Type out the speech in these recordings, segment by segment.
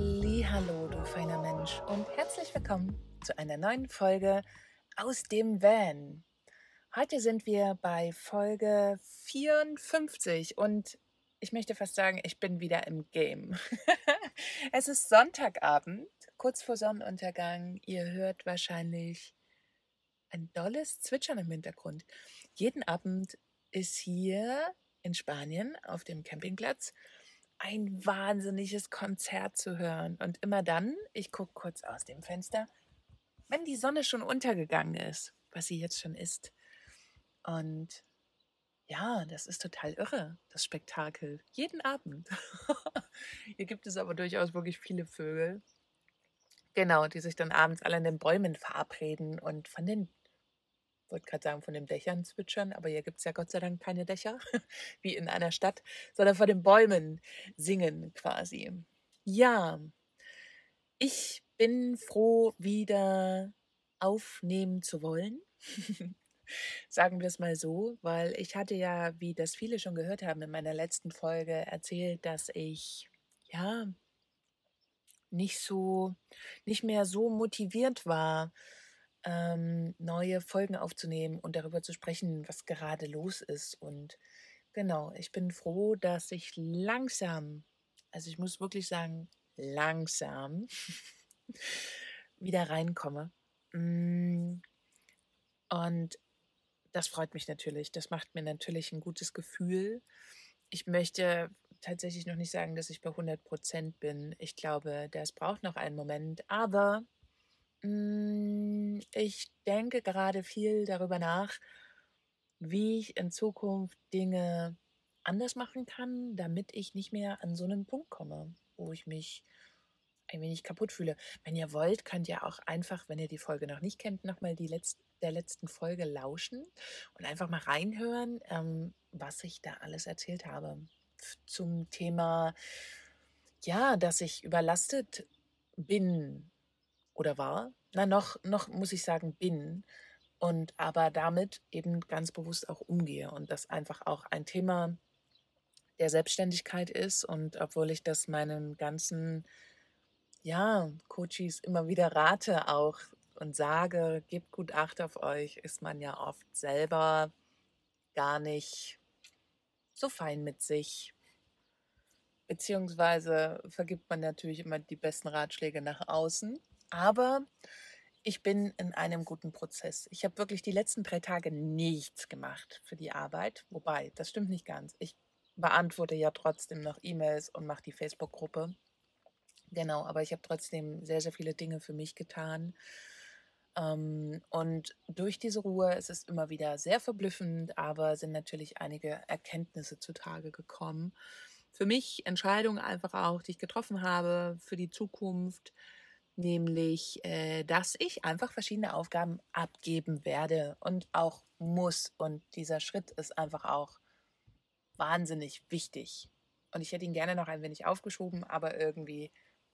Hallo, du feiner Mensch und herzlich willkommen zu einer neuen Folge aus dem Van. Heute sind wir bei Folge 54 und ich möchte fast sagen, ich bin wieder im Game. es ist Sonntagabend, kurz vor Sonnenuntergang. Ihr hört wahrscheinlich ein dolles Zwitschern im Hintergrund. Jeden Abend ist hier in Spanien auf dem Campingplatz ein wahnsinniges Konzert zu hören. Und immer dann, ich gucke kurz aus dem Fenster, wenn die Sonne schon untergegangen ist, was sie jetzt schon ist. Und ja, das ist total irre, das Spektakel. Jeden Abend. Hier gibt es aber durchaus wirklich viele Vögel. Genau, die sich dann abends alle in den Bäumen verabreden und von den wollte gerade sagen, von den Dächern zwitschern, aber hier gibt es ja Gott sei Dank keine Dächer, wie in einer Stadt, sondern von den Bäumen singen quasi. Ja, ich bin froh, wieder aufnehmen zu wollen. Sagen wir es mal so, weil ich hatte ja, wie das viele schon gehört haben, in meiner letzten Folge erzählt, dass ich ja nicht so, nicht mehr so motiviert war, ähm, neue Folgen aufzunehmen und darüber zu sprechen, was gerade los ist. Und genau, ich bin froh, dass ich langsam, also ich muss wirklich sagen, langsam wieder reinkomme. Mm, und das freut mich natürlich. Das macht mir natürlich ein gutes Gefühl. Ich möchte tatsächlich noch nicht sagen, dass ich bei 100 Prozent bin. Ich glaube, das braucht noch einen Moment. Aber ich denke gerade viel darüber nach, wie ich in Zukunft Dinge anders machen kann, damit ich nicht mehr an so einen Punkt komme, wo ich mich ein wenig kaputt fühle. Wenn ihr wollt, könnt ihr auch einfach, wenn ihr die Folge noch nicht kennt, nochmal die Letz der letzten Folge lauschen und einfach mal reinhören, ähm, was ich da alles erzählt habe zum Thema, ja, dass ich überlastet bin oder war. Na, noch, noch muss ich sagen, bin. Und aber damit eben ganz bewusst auch umgehe. Und das einfach auch ein Thema der Selbstständigkeit ist. Und obwohl ich das meinen ganzen, ja, Coaches immer wieder rate auch und sage, gebt gut Acht auf euch, ist man ja oft selber gar nicht so fein mit sich. Beziehungsweise vergibt man natürlich immer die besten Ratschläge nach außen. Aber ich bin in einem guten Prozess. Ich habe wirklich die letzten drei Tage nichts gemacht für die Arbeit. Wobei, das stimmt nicht ganz. Ich beantworte ja trotzdem noch E-Mails und mache die Facebook-Gruppe. Genau, aber ich habe trotzdem sehr, sehr viele Dinge für mich getan. Ähm, und durch diese Ruhe ist es immer wieder sehr verblüffend, aber sind natürlich einige Erkenntnisse zutage gekommen. Für mich Entscheidungen einfach auch, die ich getroffen habe für die Zukunft, nämlich, äh, dass ich einfach verschiedene Aufgaben abgeben werde und auch muss. Und dieser Schritt ist einfach auch wahnsinnig wichtig. Und ich hätte ihn gerne noch ein wenig aufgeschoben, aber irgendwie,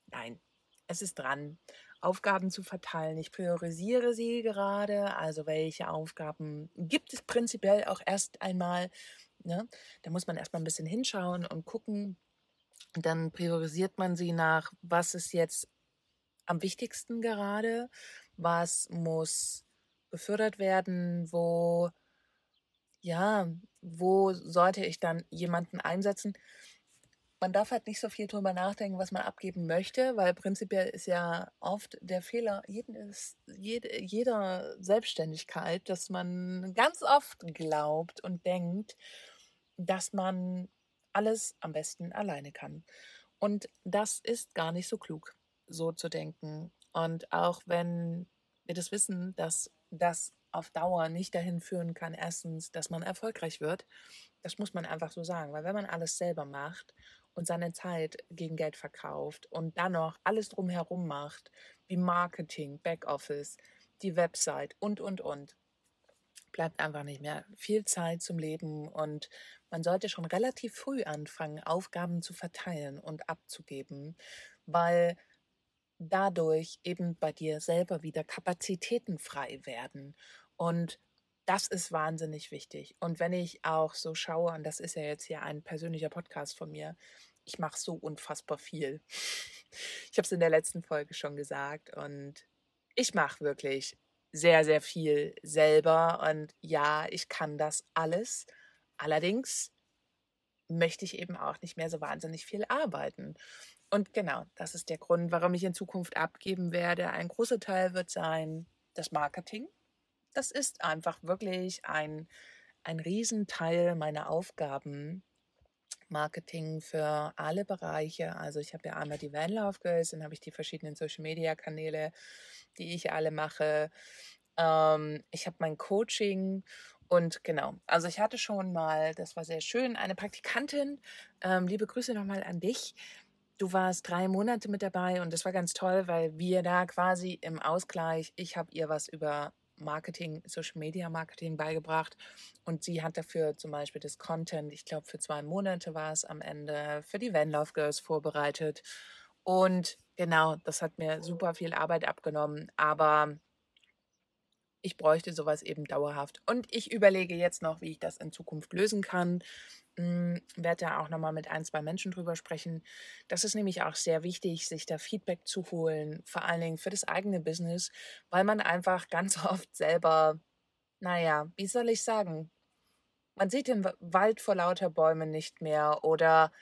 nein, es ist dran, Aufgaben zu verteilen. Ich priorisiere sie gerade, also welche Aufgaben gibt es prinzipiell auch erst einmal. Ne? Da muss man erstmal ein bisschen hinschauen und gucken. Dann priorisiert man sie nach, was ist jetzt am wichtigsten gerade? Was muss befördert werden? Wo, ja, wo sollte ich dann jemanden einsetzen? Man darf halt nicht so viel drüber nachdenken, was man abgeben möchte, weil prinzipiell ist ja oft der Fehler jedes, jede, jeder Selbstständigkeit, dass man ganz oft glaubt und denkt, dass man alles am besten alleine kann. Und das ist gar nicht so klug so zu denken. Und auch wenn wir das wissen, dass das auf Dauer nicht dahin führen kann, erstens, dass man erfolgreich wird, das muss man einfach so sagen, weil wenn man alles selber macht und seine Zeit gegen Geld verkauft und dann noch alles drumherum macht, wie Marketing, Backoffice, die Website und, und, und, bleibt einfach nicht mehr viel Zeit zum Leben und man sollte schon relativ früh anfangen, Aufgaben zu verteilen und abzugeben, weil dadurch eben bei dir selber wieder Kapazitäten frei werden. Und das ist wahnsinnig wichtig. Und wenn ich auch so schaue, und das ist ja jetzt hier ein persönlicher Podcast von mir, ich mache so unfassbar viel. Ich habe es in der letzten Folge schon gesagt und ich mache wirklich sehr, sehr viel selber und ja, ich kann das alles. Allerdings möchte ich eben auch nicht mehr so wahnsinnig viel arbeiten. Und genau, das ist der Grund, warum ich in Zukunft abgeben werde. Ein großer Teil wird sein das Marketing. Das ist einfach wirklich ein, ein Riesenteil meiner Aufgaben. Marketing für alle Bereiche. Also ich habe ja einmal die Vanlove Girls, dann habe ich die verschiedenen Social Media Kanäle, die ich alle mache. Ähm, ich habe mein Coaching und genau, also ich hatte schon mal, das war sehr schön, eine Praktikantin. Ähm, liebe Grüße nochmal an dich. Du warst drei Monate mit dabei und das war ganz toll, weil wir da quasi im Ausgleich, ich habe ihr was über Marketing, Social Media Marketing beigebracht und sie hat dafür zum Beispiel das Content, ich glaube für zwei Monate war es am Ende, für die Van Love Girls vorbereitet. Und genau, das hat mir super viel Arbeit abgenommen, aber ich bräuchte sowas eben dauerhaft. Und ich überlege jetzt noch, wie ich das in Zukunft lösen kann. Hm, werde da auch nochmal mit ein, zwei Menschen drüber sprechen. Das ist nämlich auch sehr wichtig, sich da Feedback zu holen, vor allen Dingen für das eigene Business, weil man einfach ganz oft selber, naja, wie soll ich sagen, man sieht den Wald vor lauter Bäumen nicht mehr oder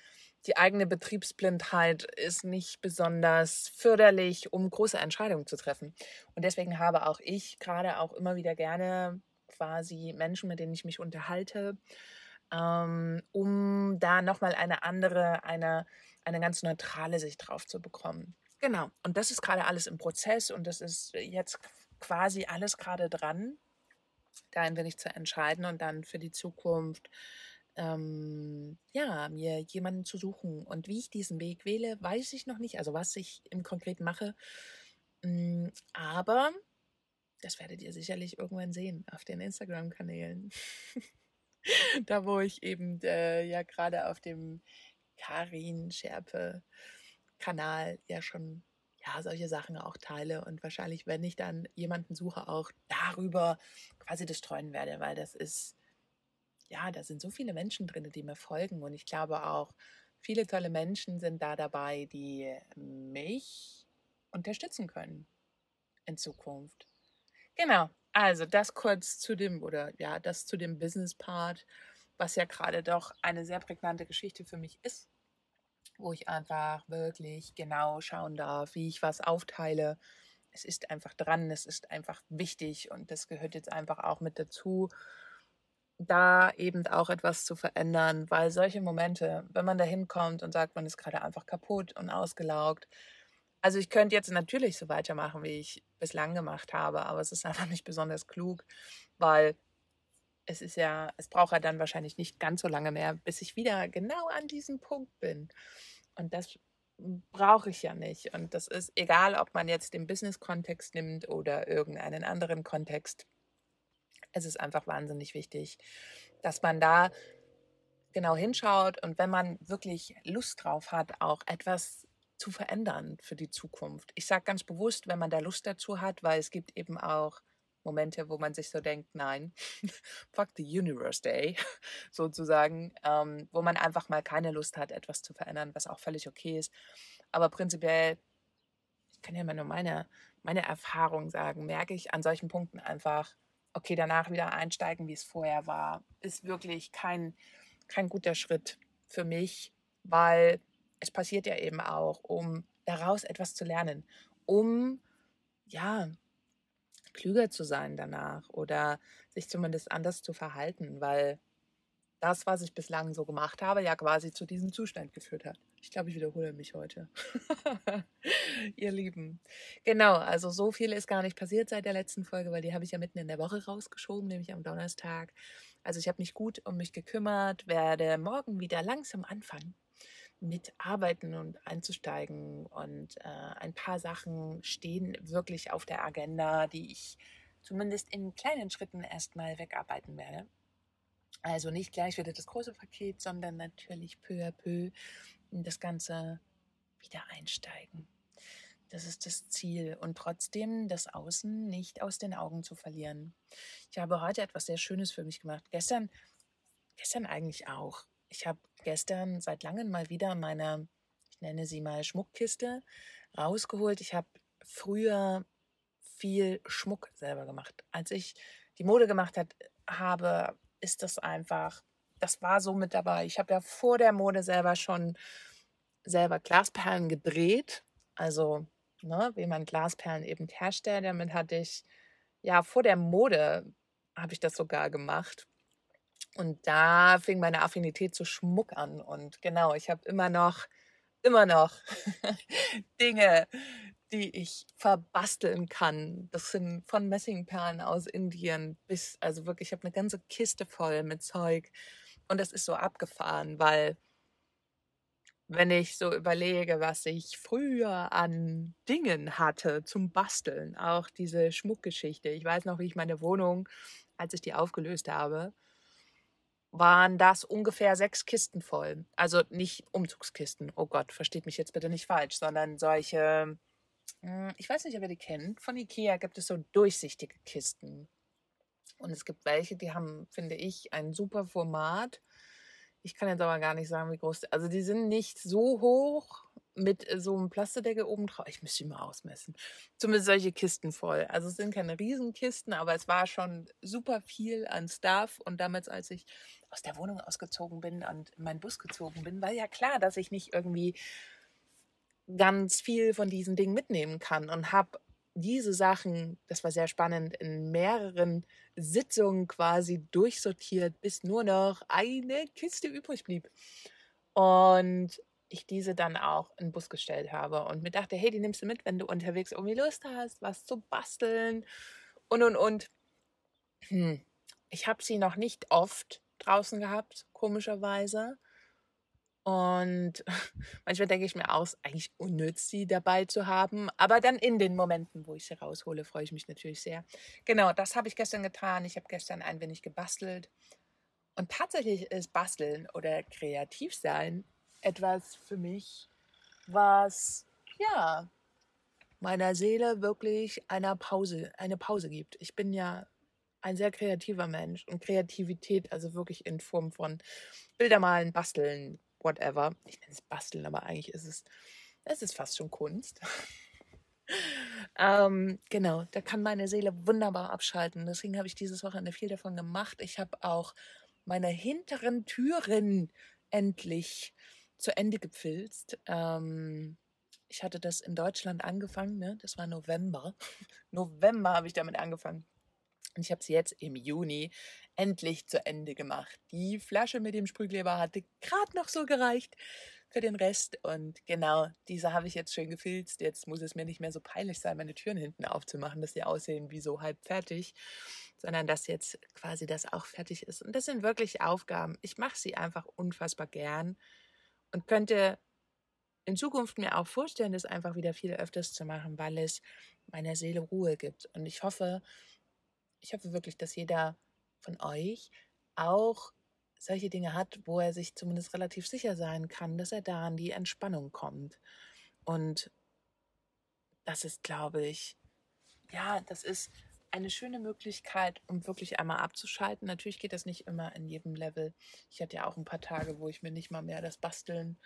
die eigene Betriebsblindheit ist nicht besonders förderlich, um große Entscheidungen zu treffen. Und deswegen habe auch ich gerade auch immer wieder gerne quasi Menschen, mit denen ich mich unterhalte, ähm, um da nochmal eine andere, eine, eine ganz neutrale Sicht drauf zu bekommen. Genau. Und das ist gerade alles im Prozess und das ist jetzt quasi alles gerade dran, da ein wenig zu entscheiden und dann für die Zukunft ähm, ja, mir jemanden zu suchen. Und wie ich diesen Weg wähle, weiß ich noch nicht, also was ich im Konkreten mache. Mm, aber das werdet ihr sicherlich irgendwann sehen auf den Instagram-Kanälen. da, wo ich eben äh, ja gerade auf dem Karin Scherpe Kanal ja schon ja solche Sachen auch teile und wahrscheinlich, wenn ich dann jemanden suche, auch darüber quasi das streuen werde, weil das ist ja, da sind so viele Menschen drin, die mir folgen. Und ich glaube auch, viele tolle Menschen sind da dabei, die mich unterstützen können in Zukunft. Genau, also das kurz zu dem, oder ja, das zu dem Business-Part, was ja gerade doch eine sehr prägnante Geschichte für mich ist, wo ich einfach wirklich genau schauen darf, wie ich was aufteile. Es ist einfach dran, es ist einfach wichtig und das gehört jetzt einfach auch mit dazu da eben auch etwas zu verändern, weil solche Momente, wenn man da hinkommt und sagt, man ist gerade einfach kaputt und ausgelaugt, also ich könnte jetzt natürlich so weitermachen, wie ich bislang gemacht habe, aber es ist einfach nicht besonders klug, weil es ist ja, es braucht ja dann wahrscheinlich nicht ganz so lange mehr, bis ich wieder genau an diesem Punkt bin. Und das brauche ich ja nicht. Und das ist egal, ob man jetzt den Business-Kontext nimmt oder irgendeinen anderen Kontext es ist einfach wahnsinnig wichtig, dass man da genau hinschaut und wenn man wirklich Lust drauf hat, auch etwas zu verändern für die Zukunft. Ich sage ganz bewusst, wenn man da Lust dazu hat, weil es gibt eben auch Momente, wo man sich so denkt, nein, fuck the universe day, sozusagen, ähm, wo man einfach mal keine Lust hat, etwas zu verändern, was auch völlig okay ist. Aber prinzipiell, ich kann ja mal nur meine, meine Erfahrung sagen, merke ich an solchen Punkten einfach, okay, danach wieder einsteigen, wie es vorher war, ist wirklich kein, kein guter Schritt für mich, weil es passiert ja eben auch, um daraus etwas zu lernen, um ja klüger zu sein danach oder sich zumindest anders zu verhalten, weil das, was ich bislang so gemacht habe, ja quasi zu diesem Zustand geführt hat. Ich glaube, ich wiederhole mich heute. Ihr Lieben. Genau, also so viel ist gar nicht passiert seit der letzten Folge, weil die habe ich ja mitten in der Woche rausgeschoben, nämlich am Donnerstag. Also ich habe mich gut um mich gekümmert, werde morgen wieder langsam anfangen mit arbeiten und einzusteigen. Und äh, ein paar Sachen stehen wirklich auf der Agenda, die ich zumindest in kleinen Schritten erstmal wegarbeiten werde. Also nicht gleich wieder das große Paket, sondern natürlich peu à peu in das Ganze wieder einsteigen. Das ist das Ziel. Und trotzdem das Außen nicht aus den Augen zu verlieren. Ich habe heute etwas sehr Schönes für mich gemacht. Gestern, gestern eigentlich auch. Ich habe gestern seit langem mal wieder meine, ich nenne sie mal Schmuckkiste, rausgeholt. Ich habe früher viel Schmuck selber gemacht. Als ich die Mode gemacht hat, habe, ist das einfach, das war so mit dabei. Ich habe ja vor der Mode selber schon selber Glasperlen gedreht. Also, ne, wie man Glasperlen eben herstellt. Damit hatte ich, ja, vor der Mode habe ich das sogar gemacht. Und da fing meine Affinität zu Schmuck an. Und genau, ich habe immer noch, immer noch Dinge, die ich verbasteln kann. Das sind von Messingperlen aus Indien bis, also wirklich, ich habe eine ganze Kiste voll mit Zeug. Und das ist so abgefahren, weil wenn ich so überlege, was ich früher an Dingen hatte zum Basteln, auch diese Schmuckgeschichte. Ich weiß noch, wie ich meine Wohnung, als ich die aufgelöst habe, waren das ungefähr sechs Kisten voll. Also nicht Umzugskisten, oh Gott, versteht mich jetzt bitte nicht falsch, sondern solche, ich weiß nicht, ob ihr die kennt, von Ikea gibt es so durchsichtige Kisten. Und es gibt welche, die haben, finde ich, ein super Format ich kann jetzt aber gar nicht sagen, wie groß. Also die sind nicht so hoch mit so einem Plasterdeckel oben drauf. Ich müsste die mal ausmessen. Zumindest solche Kisten voll. Also es sind keine Riesenkisten, aber es war schon super viel an Stuff. Und damals, als ich aus der Wohnung ausgezogen bin und in meinen Bus gezogen bin, war ja klar, dass ich nicht irgendwie ganz viel von diesen Dingen mitnehmen kann und habe diese Sachen, das war sehr spannend, in mehreren Sitzungen quasi durchsortiert, bis nur noch eine Kiste übrig blieb. Und ich diese dann auch in den Bus gestellt habe und mir dachte, hey, die nimmst du mit, wenn du unterwegs irgendwie Lust hast, was zu basteln und und und. Hm. Ich habe sie noch nicht oft draußen gehabt, komischerweise. Und manchmal denke ich mir aus, eigentlich unnütz, sie dabei zu haben. Aber dann in den Momenten, wo ich sie raushole, freue ich mich natürlich sehr. Genau, das habe ich gestern getan. Ich habe gestern ein wenig gebastelt. Und tatsächlich ist Basteln oder kreativ sein etwas für mich, was ja meiner Seele wirklich eine Pause, eine Pause gibt. Ich bin ja ein sehr kreativer Mensch und Kreativität, also wirklich in Form von Bildermalen, Basteln, whatever. Ich nenne es Basteln, aber eigentlich ist es, es ist fast schon Kunst. ähm, genau, da kann meine Seele wunderbar abschalten. Deswegen habe ich dieses Wochenende viel davon gemacht. Ich habe auch meine hinteren Türen endlich zu Ende gepfilzt. Ähm, ich hatte das in Deutschland angefangen, ne? das war November. November habe ich damit angefangen. Und ich habe sie jetzt im Juni endlich zu Ende gemacht. Die Flasche mit dem Sprühkleber hatte gerade noch so gereicht für den Rest. Und genau, diese habe ich jetzt schön gefilzt. Jetzt muss es mir nicht mehr so peinlich sein, meine Türen hinten aufzumachen, dass sie aussehen wie so halb fertig, sondern dass jetzt quasi das auch fertig ist. Und das sind wirklich Aufgaben. Ich mache sie einfach unfassbar gern und könnte in Zukunft mir auch vorstellen, das einfach wieder viel öfters zu machen, weil es meiner Seele Ruhe gibt. Und ich hoffe, ich hoffe wirklich, dass jeder von euch auch solche Dinge hat, wo er sich zumindest relativ sicher sein kann, dass er da an die Entspannung kommt. Und das ist, glaube ich, ja, das ist eine schöne Möglichkeit, um wirklich einmal abzuschalten. Natürlich geht das nicht immer in jedem Level. Ich hatte ja auch ein paar Tage, wo ich mir nicht mal mehr das Basteln,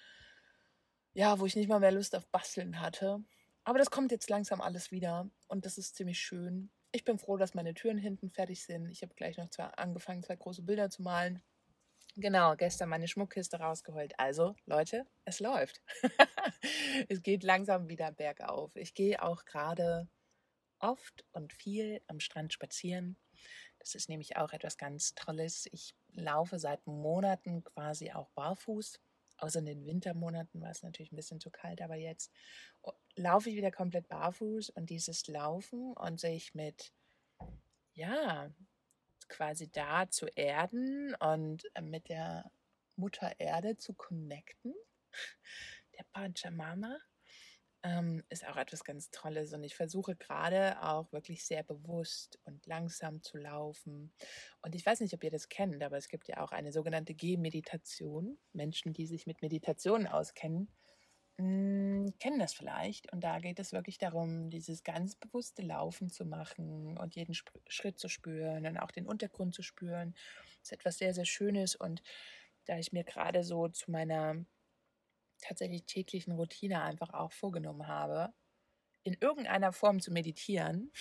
ja, wo ich nicht mal mehr Lust auf Basteln hatte. Aber das kommt jetzt langsam alles wieder und das ist ziemlich schön. Ich bin froh, dass meine Türen hinten fertig sind. Ich habe gleich noch zwei, angefangen, zwei große Bilder zu malen. Genau, gestern meine Schmuckkiste rausgeholt. Also, Leute, es läuft. es geht langsam wieder bergauf. Ich gehe auch gerade oft und viel am Strand spazieren. Das ist nämlich auch etwas ganz Tolles. Ich laufe seit Monaten quasi auch barfuß. Außer in den Wintermonaten war es natürlich ein bisschen zu kalt, aber jetzt laufe ich wieder komplett barfuß und dieses Laufen und sich mit, ja, quasi da zu erden und äh, mit der Mutter Erde zu connecten, der Pachamama, ähm, ist auch etwas ganz Tolles. Und ich versuche gerade auch wirklich sehr bewusst und langsam zu laufen. Und ich weiß nicht, ob ihr das kennt, aber es gibt ja auch eine sogenannte Gehmeditation. Menschen, die sich mit Meditation auskennen, mh, kennen das vielleicht. Und da geht es wirklich darum, dieses ganz bewusste Laufen zu machen und jeden Sp Schritt zu spüren und auch den Untergrund zu spüren. Das ist etwas sehr, sehr Schönes. Und da ich mir gerade so zu meiner tatsächlich täglichen Routine einfach auch vorgenommen habe, in irgendeiner Form zu meditieren,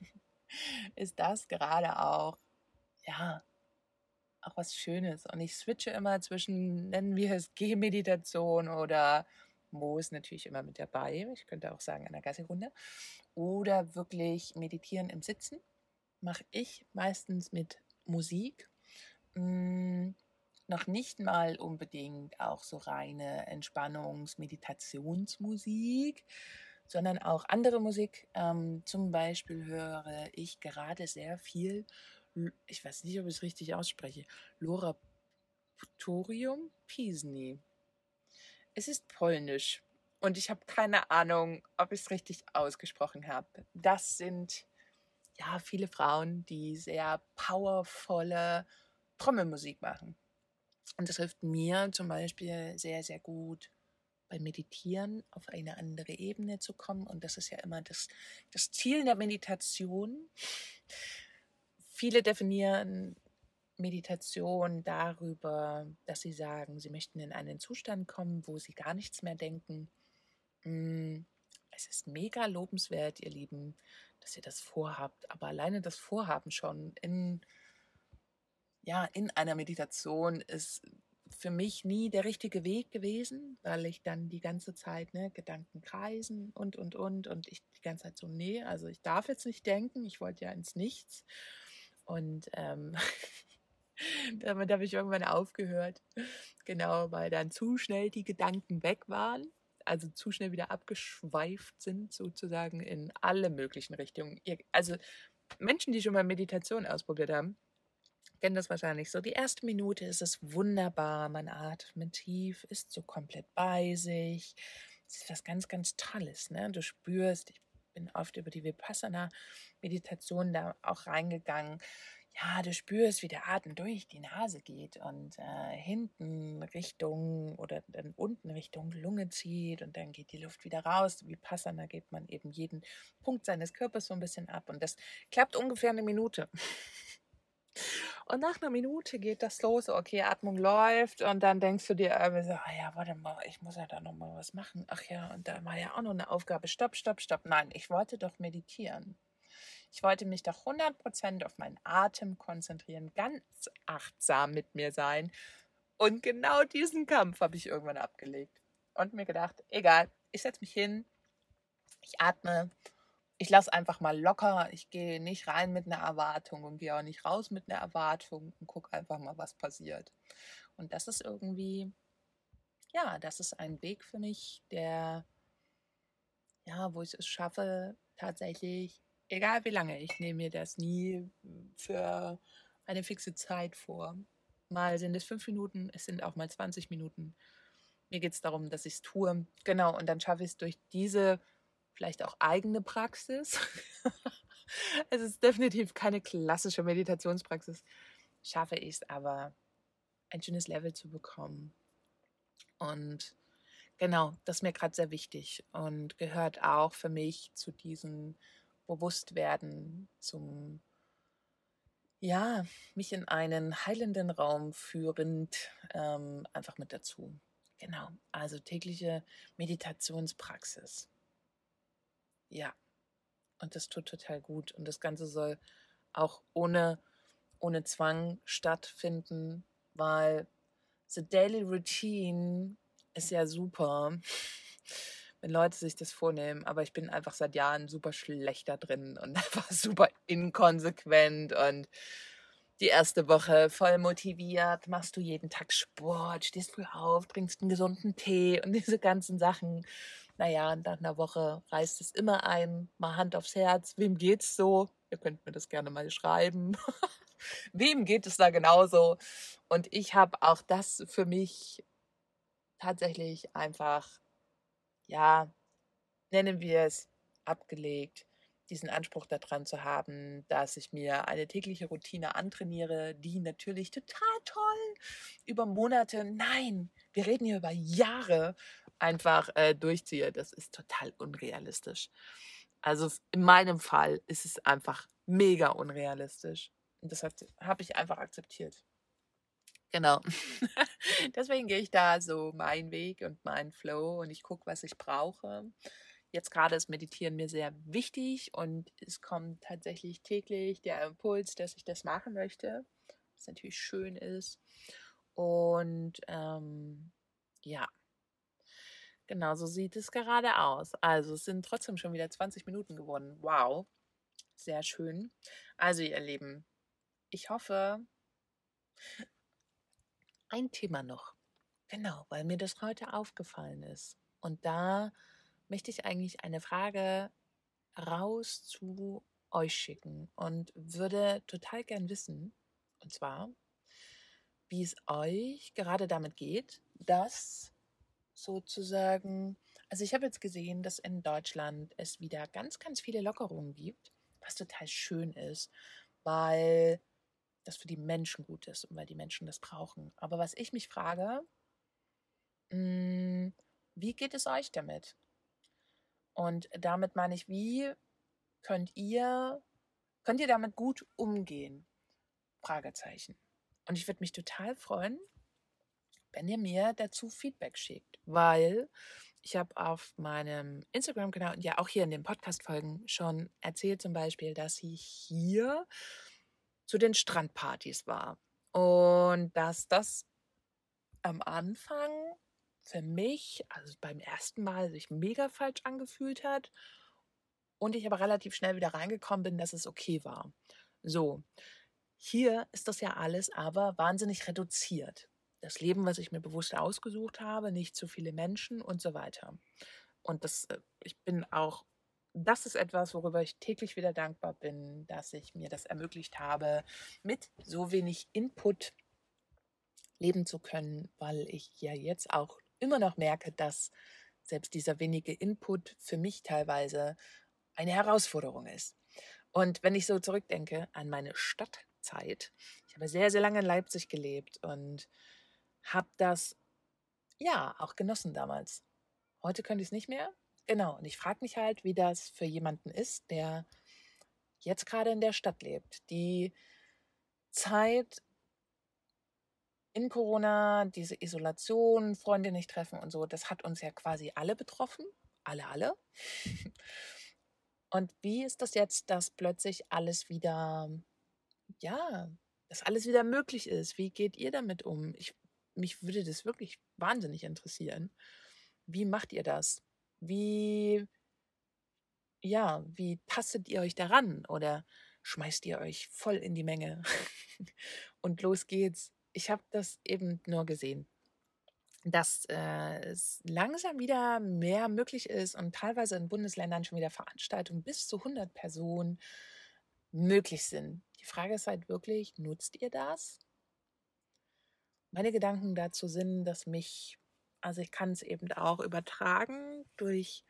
ist das gerade auch, ja, auch was Schönes. Und ich switche immer zwischen, nennen wir es Gehmeditation oder Mo ist natürlich immer mit dabei. Ich könnte auch sagen, der Gassi-Runde. Oder wirklich meditieren im Sitzen. Mache ich meistens mit Musik. Hm, noch nicht mal unbedingt auch so reine Entspannungs-, Meditationsmusik, sondern auch andere Musik. Ähm, zum Beispiel höre ich gerade sehr viel, ich weiß nicht, ob ich es richtig ausspreche, Lora Putorium Pisni. Es ist polnisch und ich habe keine Ahnung, ob ich es richtig ausgesprochen habe. Das sind ja viele Frauen, die sehr powervolle Trommelmusik machen. Und das hilft mir zum Beispiel sehr, sehr gut beim Meditieren auf eine andere Ebene zu kommen. Und das ist ja immer das, das Ziel der Meditation. Viele definieren Meditation darüber, dass sie sagen, sie möchten in einen Zustand kommen, wo sie gar nichts mehr denken. Mm, es ist mega lobenswert, ihr Lieben, dass ihr das vorhabt. Aber alleine das Vorhaben schon in, ja, in einer Meditation ist für mich nie der richtige Weg gewesen, weil ich dann die ganze Zeit ne, Gedanken kreisen und, und, und. Und ich die ganze Zeit so, nee, also ich darf jetzt nicht denken, ich wollte ja ins Nichts. Und ähm, Damit habe ich irgendwann aufgehört. Genau, weil dann zu schnell die Gedanken weg waren. Also zu schnell wieder abgeschweift sind, sozusagen in alle möglichen Richtungen. Also Menschen, die schon mal Meditation ausprobiert haben, kennen das wahrscheinlich so. Die erste Minute ist es wunderbar. Man atmet tief, ist so komplett bei sich. Das ist was ganz, ganz Tolles. Ne? Du spürst, ich bin oft über die Vipassana-Meditation da auch reingegangen ja, du spürst, wie der Atem durch die Nase geht und äh, hinten Richtung oder dann unten Richtung Lunge zieht und dann geht die Luft wieder raus. Wie Passana geht man eben jeden Punkt seines Körpers so ein bisschen ab und das klappt ungefähr eine Minute. Und nach einer Minute geht das los, okay, Atmung läuft und dann denkst du dir irgendwie so, ah ja, warte mal, ich muss ja da nochmal was machen. Ach ja, und da war ja auch noch eine Aufgabe. Stopp, stopp, stopp. Nein, ich wollte doch meditieren. Ich wollte mich doch 100% auf meinen Atem konzentrieren, ganz achtsam mit mir sein. Und genau diesen Kampf habe ich irgendwann abgelegt und mir gedacht, egal, ich setze mich hin, ich atme, ich lasse einfach mal locker, ich gehe nicht rein mit einer Erwartung und gehe auch nicht raus mit einer Erwartung und gucke einfach mal, was passiert. Und das ist irgendwie, ja, das ist ein Weg für mich, der, ja, wo ich es schaffe, tatsächlich egal wie lange, ich nehme mir das nie für eine fixe Zeit vor. Mal sind es fünf Minuten, es sind auch mal 20 Minuten. Mir geht es darum, dass ich es tue. Genau, und dann schaffe ich es durch diese vielleicht auch eigene Praxis. es ist definitiv keine klassische Meditationspraxis. Schaffe ich es aber, ein schönes Level zu bekommen. Und genau, das ist mir gerade sehr wichtig und gehört auch für mich zu diesen Bewusstwerden, zum ja, mich in einen heilenden Raum führend ähm, einfach mit dazu. Genau, also tägliche Meditationspraxis. Ja, und das tut total gut. Und das Ganze soll auch ohne, ohne Zwang stattfinden, weil the daily routine ist ja super wenn Leute sich das vornehmen, aber ich bin einfach seit Jahren super schlecht da drin und einfach super inkonsequent und die erste Woche voll motiviert, machst du jeden Tag Sport, stehst früh auf, trinkst einen gesunden Tee und diese ganzen Sachen. Naja, nach einer Woche reißt es immer ein, mal Hand aufs Herz, wem geht's so? Ihr könnt mir das gerne mal schreiben. wem geht es da genauso? Und ich habe auch das für mich tatsächlich einfach ja, nennen wir es, abgelegt, diesen Anspruch daran zu haben, dass ich mir eine tägliche Routine antrainiere, die natürlich total toll über Monate, nein, wir reden hier über Jahre einfach äh, durchziehe. Das ist total unrealistisch. Also in meinem Fall ist es einfach mega unrealistisch. Und das habe ich einfach akzeptiert. Genau. Deswegen gehe ich da so meinen Weg und meinen Flow und ich gucke, was ich brauche. Jetzt gerade ist Meditieren mir sehr wichtig und es kommt tatsächlich täglich der Impuls, dass ich das machen möchte, was natürlich schön ist. Und ähm, ja, genau so sieht es gerade aus. Also es sind trotzdem schon wieder 20 Minuten geworden. Wow, sehr schön. Also ihr Lieben, ich hoffe, ein Thema noch. Genau, weil mir das heute aufgefallen ist. Und da möchte ich eigentlich eine Frage raus zu euch schicken und würde total gern wissen, und zwar, wie es euch gerade damit geht, dass sozusagen, also ich habe jetzt gesehen, dass in Deutschland es wieder ganz, ganz viele Lockerungen gibt, was total schön ist, weil das für die Menschen gut ist und weil die Menschen das brauchen. Aber was ich mich frage, mh, hm, wie geht es euch damit? Und damit meine ich, wie könnt ihr, könnt ihr damit gut umgehen? Fragezeichen. Und ich würde mich total freuen, wenn ihr mir dazu Feedback schickt, weil ich habe auf meinem Instagram-Kanal und ja auch hier in den Podcast-Folgen schon erzählt zum Beispiel, dass ich hier zu den Strandpartys war. Und dass das am Anfang für mich, also beim ersten Mal, sich mega falsch angefühlt hat. Und ich aber relativ schnell wieder reingekommen bin, dass es okay war. So, hier ist das ja alles aber wahnsinnig reduziert. Das Leben, was ich mir bewusst ausgesucht habe, nicht zu viele Menschen und so weiter. Und das, äh, ich bin auch das ist etwas, worüber ich täglich wieder dankbar bin, dass ich mir das ermöglicht habe, mit so wenig Input leben zu können, weil ich ja jetzt auch immer noch merke, dass selbst dieser wenige Input für mich teilweise eine Herausforderung ist. Und wenn ich so zurückdenke an meine Stadtzeit, ich habe sehr, sehr lange in Leipzig gelebt und habe das ja auch genossen damals. Heute könnte ich es nicht mehr, Genau, und ich frage mich halt, wie das für jemanden ist, der jetzt gerade in der Stadt lebt. Die Zeit in Corona, diese Isolation, Freunde nicht treffen und so, das hat uns ja quasi alle betroffen. Alle, alle. Und wie ist das jetzt, dass plötzlich alles wieder, ja, dass alles wieder möglich ist? Wie geht ihr damit um? Ich, mich würde das wirklich wahnsinnig interessieren. Wie macht ihr das? Wie, ja, wie tastet ihr euch daran oder schmeißt ihr euch voll in die Menge und los geht's? Ich habe das eben nur gesehen, dass äh, es langsam wieder mehr möglich ist und teilweise in Bundesländern schon wieder Veranstaltungen bis zu 100 Personen möglich sind. Die Frage ist halt wirklich, nutzt ihr das? Meine Gedanken dazu sind, dass mich also ich kann es eben auch übertragen durch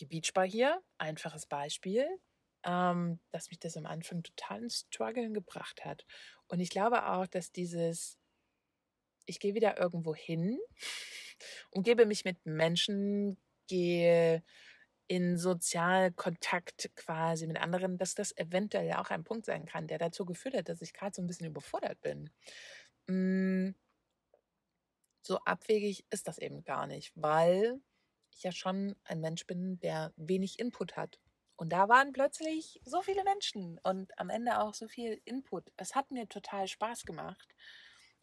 die Beachbar hier. Einfaches Beispiel, ähm, dass mich das am Anfang total ins Struggeln gebracht hat. Und ich glaube auch, dass dieses, ich gehe wieder irgendwo hin, umgebe mich mit Menschen, gehe in Sozialkontakt quasi mit anderen, dass das eventuell auch ein Punkt sein kann, der dazu geführt hat, dass ich gerade so ein bisschen überfordert bin. Hm so abwegig ist das eben gar nicht, weil ich ja schon ein Mensch bin, der wenig Input hat. Und da waren plötzlich so viele Menschen und am Ende auch so viel Input. Es hat mir total Spaß gemacht.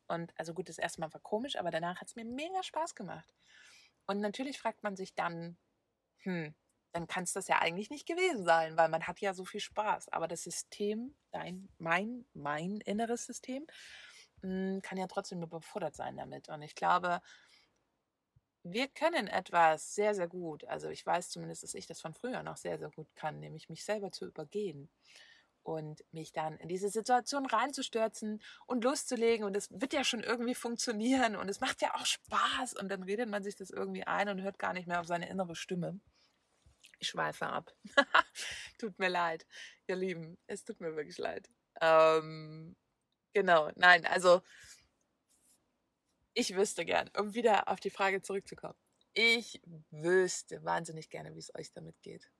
Und also gut, das erste Mal war komisch, aber danach hat es mir mega Spaß gemacht. Und natürlich fragt man sich dann, hm, dann kann es das ja eigentlich nicht gewesen sein, weil man hat ja so viel Spaß. Aber das System, dein, mein, mein inneres System, kann ja trotzdem überfordert sein damit. Und ich glaube, wir können etwas sehr, sehr gut. Also ich weiß zumindest, dass ich das von früher noch sehr, sehr gut kann, nämlich mich selber zu übergehen und mich dann in diese Situation reinzustürzen und loszulegen. Und es wird ja schon irgendwie funktionieren und es macht ja auch Spaß. Und dann redet man sich das irgendwie ein und hört gar nicht mehr auf seine innere Stimme. Ich schweife ab. tut mir leid, ihr Lieben. Es tut mir wirklich leid. Ähm, Genau, nein, also ich wüsste gern, um wieder auf die Frage zurückzukommen. Ich wüsste wahnsinnig gerne, wie es euch damit geht.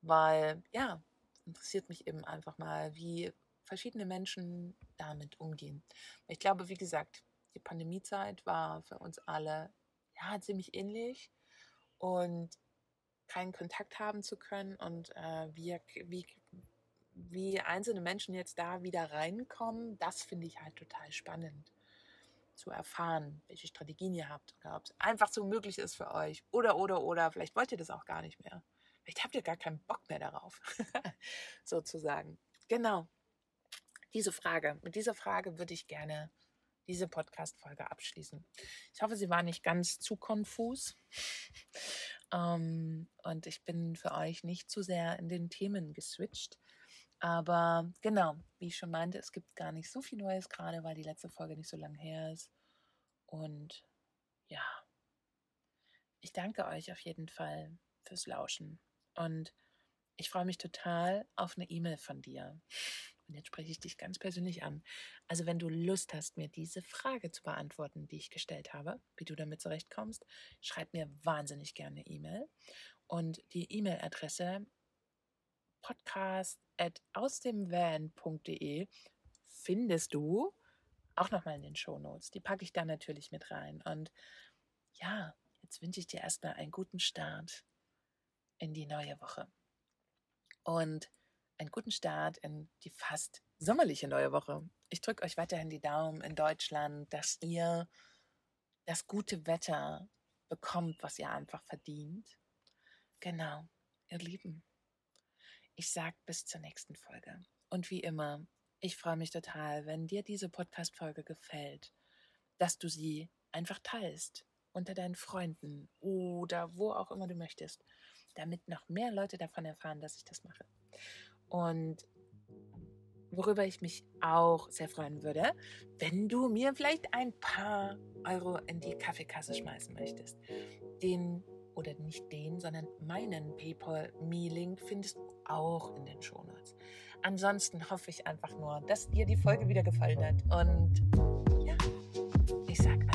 Weil, ja, interessiert mich eben einfach mal, wie verschiedene Menschen damit umgehen. Ich glaube, wie gesagt, die Pandemiezeit war für uns alle ja ziemlich ähnlich und keinen Kontakt haben zu können und äh, wie, wie, wie einzelne Menschen jetzt da wieder reinkommen, das finde ich halt total spannend zu erfahren, welche Strategien ihr habt oder ob es einfach so möglich ist für euch oder oder oder vielleicht wollt ihr das auch gar nicht mehr. Vielleicht habt ihr gar keinen Bock mehr darauf, sozusagen. Genau. Diese Frage, mit dieser Frage würde ich gerne diese Podcast-Folge abschließen. Ich hoffe, sie war nicht ganz zu konfus. ähm, und ich bin für euch nicht zu sehr in den Themen geswitcht. Aber genau, wie ich schon meinte, es gibt gar nicht so viel Neues gerade, weil die letzte Folge nicht so lang her ist. Und ja, ich danke euch auf jeden Fall fürs Lauschen. Und ich freue mich total auf eine E-Mail von dir. Und jetzt spreche ich dich ganz persönlich an. Also wenn du Lust hast, mir diese Frage zu beantworten, die ich gestellt habe, wie du damit zurechtkommst, schreib mir wahnsinnig gerne E-Mail. Und die E-Mail-Adresse podcast at ausdemvan.de findest du auch nochmal in den Show Notes. Die packe ich da natürlich mit rein. Und ja, jetzt wünsche ich dir erstmal einen guten Start in die neue Woche. Und einen guten Start in die fast sommerliche neue Woche. Ich drücke euch weiterhin die Daumen in Deutschland, dass ihr das gute Wetter bekommt, was ihr einfach verdient. Genau, ihr Lieben. Ich sage bis zur nächsten Folge. Und wie immer, ich freue mich total, wenn dir diese Podcast-Folge gefällt, dass du sie einfach teilst unter deinen Freunden oder wo auch immer du möchtest, damit noch mehr Leute davon erfahren, dass ich das mache. Und worüber ich mich auch sehr freuen würde, wenn du mir vielleicht ein paar Euro in die Kaffeekasse schmeißen möchtest. Den oder nicht den, sondern meinen PayPal-Me-Link findest du auch in den Shownotes. Ansonsten hoffe ich einfach nur, dass dir die Folge wieder gefallen hat. Und ja, ich sag